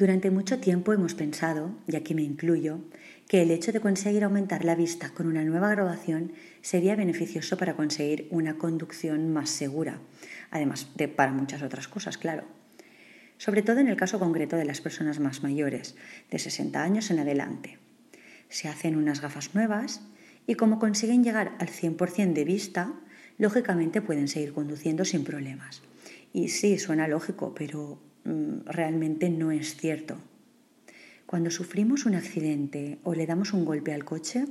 Durante mucho tiempo hemos pensado, y aquí me incluyo, que el hecho de conseguir aumentar la vista con una nueva graduación sería beneficioso para conseguir una conducción más segura, además de para muchas otras cosas, claro. Sobre todo en el caso concreto de las personas más mayores, de 60 años en adelante. Se hacen unas gafas nuevas y como consiguen llegar al 100% de vista, lógicamente pueden seguir conduciendo sin problemas. Y sí, suena lógico, pero realmente no es cierto. Cuando sufrimos un accidente o le damos un golpe al coche,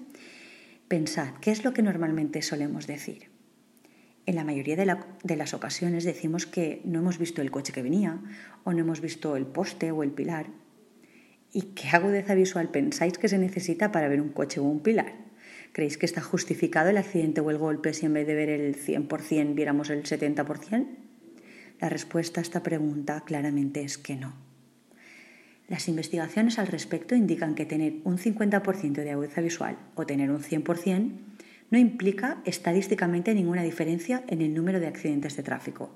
pensad, ¿qué es lo que normalmente solemos decir? En la mayoría de, de, las ocasiones decimos que no hemos visto el coche que venía o no hemos visto el poste o el pilar. ¿Y qué agudeza visual pensáis que se necesita para ver un coche o un pilar? ¿Creéis que está justificado el accidente o el golpe si en vez de ver el 100% viéramos el 70%? La respuesta a esta pregunta claramente es que no. Las investigaciones al respecto indican que tener un 50% de agudeza visual o tener un 100% no implica estadísticamente ninguna diferencia en el número de accidentes de tráfico.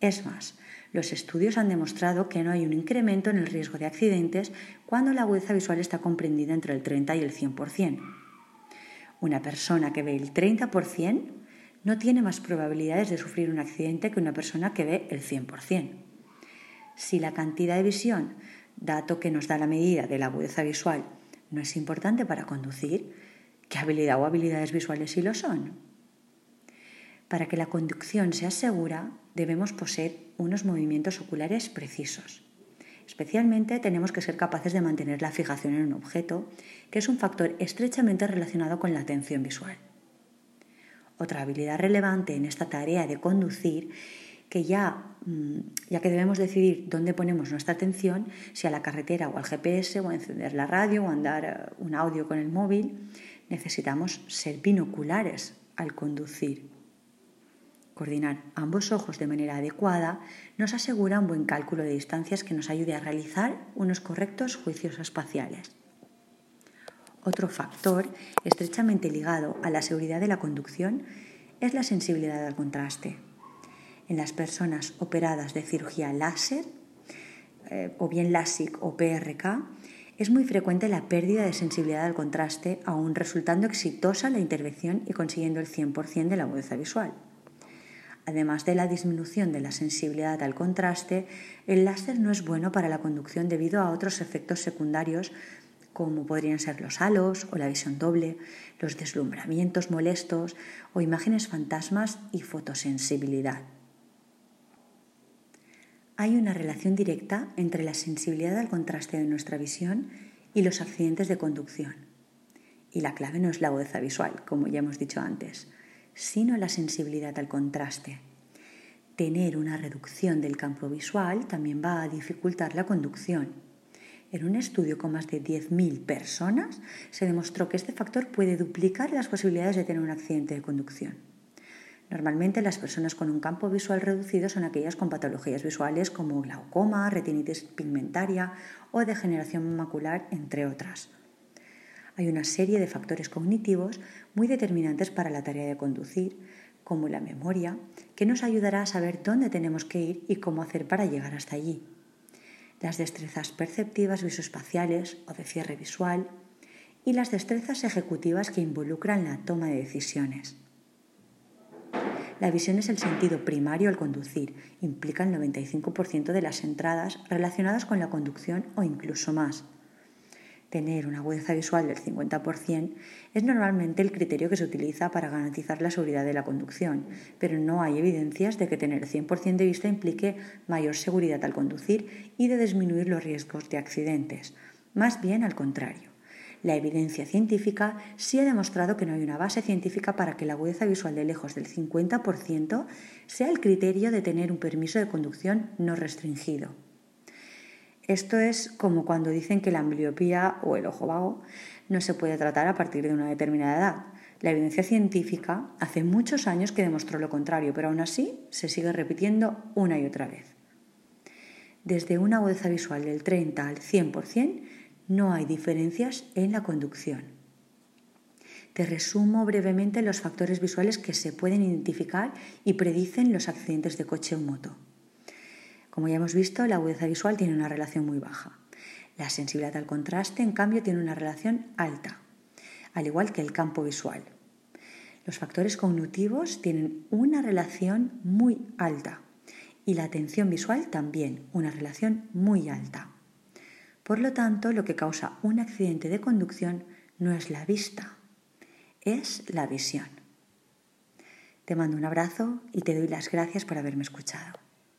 Es más, los estudios han demostrado que no hay un incremento en el riesgo de accidentes cuando la agudeza visual está comprendida entre el 30 y el 100%. Una persona que ve el 30% no tiene más probabilidades de sufrir un accidente que una persona que ve el 100%. Si la cantidad de visión, dato que nos da la medida de la agudeza visual, no es importante para conducir, ¿qué habilidad o habilidades visuales sí lo son? Para que la conducción sea segura, debemos poseer unos movimientos oculares precisos. Especialmente tenemos que ser capaces de mantener la fijación en un objeto, que es un factor estrechamente relacionado con la atención visual. Otra habilidad relevante en esta tarea de conducir que ya, mm, ya que debemos decidir dónde ponemos nuestra atención, si a la carretera o al GPS o a encender la radio o andar eh, un audio con el móvil, necesitamos ser binoculares al conducir. Coordinar ambos ojos de manera adecuada nos asegura un buen cálculo de distancias que nos ayude a realizar unos correctos juicios espaciales. Otro factor estrechamente ligado a la seguridad de la conducción es la sensibilidad al contraste. En las personas operadas de cirugía láser, eh, o bien LASIK o PRK, es muy frecuente la pérdida de sensibilidad al contraste, aún resultando exitosa la intervención y consiguiendo el 100% de la agudeza visual. Además de la disminución de la sensibilidad al contraste, el láser no es bueno para la conducción debido a otros efectos secundarios como podrían ser los halos o la visión doble, los deslumbramientos molestos o imágenes fantasmas y fotosensibilidad. Hay una relación directa entre la sensibilidad al contraste de nuestra visión y los accidentes de conducción. Y la clave no es la agudeza visual, como ya hemos dicho antes, sino la sensibilidad al contraste. Tener una reducción del campo visual también va a dificultar la conducción en un estudio con más de 10.000 personas se demostró que este factor puede duplicar las posibilidades de tener un accidente de conducción. Normalmente las personas con un campo visual reducido son aquellas con patologías visuales como glaucoma, retinitis pigmentaria o degeneración macular, entre otras. Hay una serie de factores cognitivos muy determinantes para la tarea de conducir, como la memoria, que nos ayudará a saber dónde tenemos que ir y cómo hacer para llegar hasta allí las destrezas perceptivas visoespaciales o de cierre visual y las destrezas ejecutivas que involucran la toma de decisiones. La visión es el sentido primario al conducir, implica el 95% de las entradas relacionadas con la conducción o incluso más tener una agudeza visual del 50% es normalmente el criterio que se utiliza para garantizar la seguridad de la conducción, pero no hay evidencias de que tener 100% de vista implique mayor seguridad al conducir y de disminuir los riesgos de accidentes. Más bien al contrario. La evidencia científica sí ha demostrado que no hay una base científica para que la agudeza visual de lejos del 50% sea el criterio de tener un permiso de conducción no restringido. Esto es como cuando dicen que la ambliopía o el ojo vago no se puede tratar a partir de una determinada edad. La evidencia científica hace muchos años que demostró lo contrario, pero aún así se sigue repitiendo una y otra vez. Desde una agudeza visual del 30 al 100% no hay diferencias en la conducción. Te resumo brevemente los factores visuales que se pueden identificar y predicen los accidentes de coche o moto. Como ya hemos visto, la agudeza visual tiene una relación muy baja. La sensibilidad al contraste, en cambio, tiene una relación alta, al igual que el campo visual. Los factores cognitivos tienen una relación muy alta y la atención visual también, una relación muy alta. Por lo tanto, lo que causa un accidente de conducción no es la vista, es la visión. Te mando un abrazo y te doy las gracias por haberme escuchado.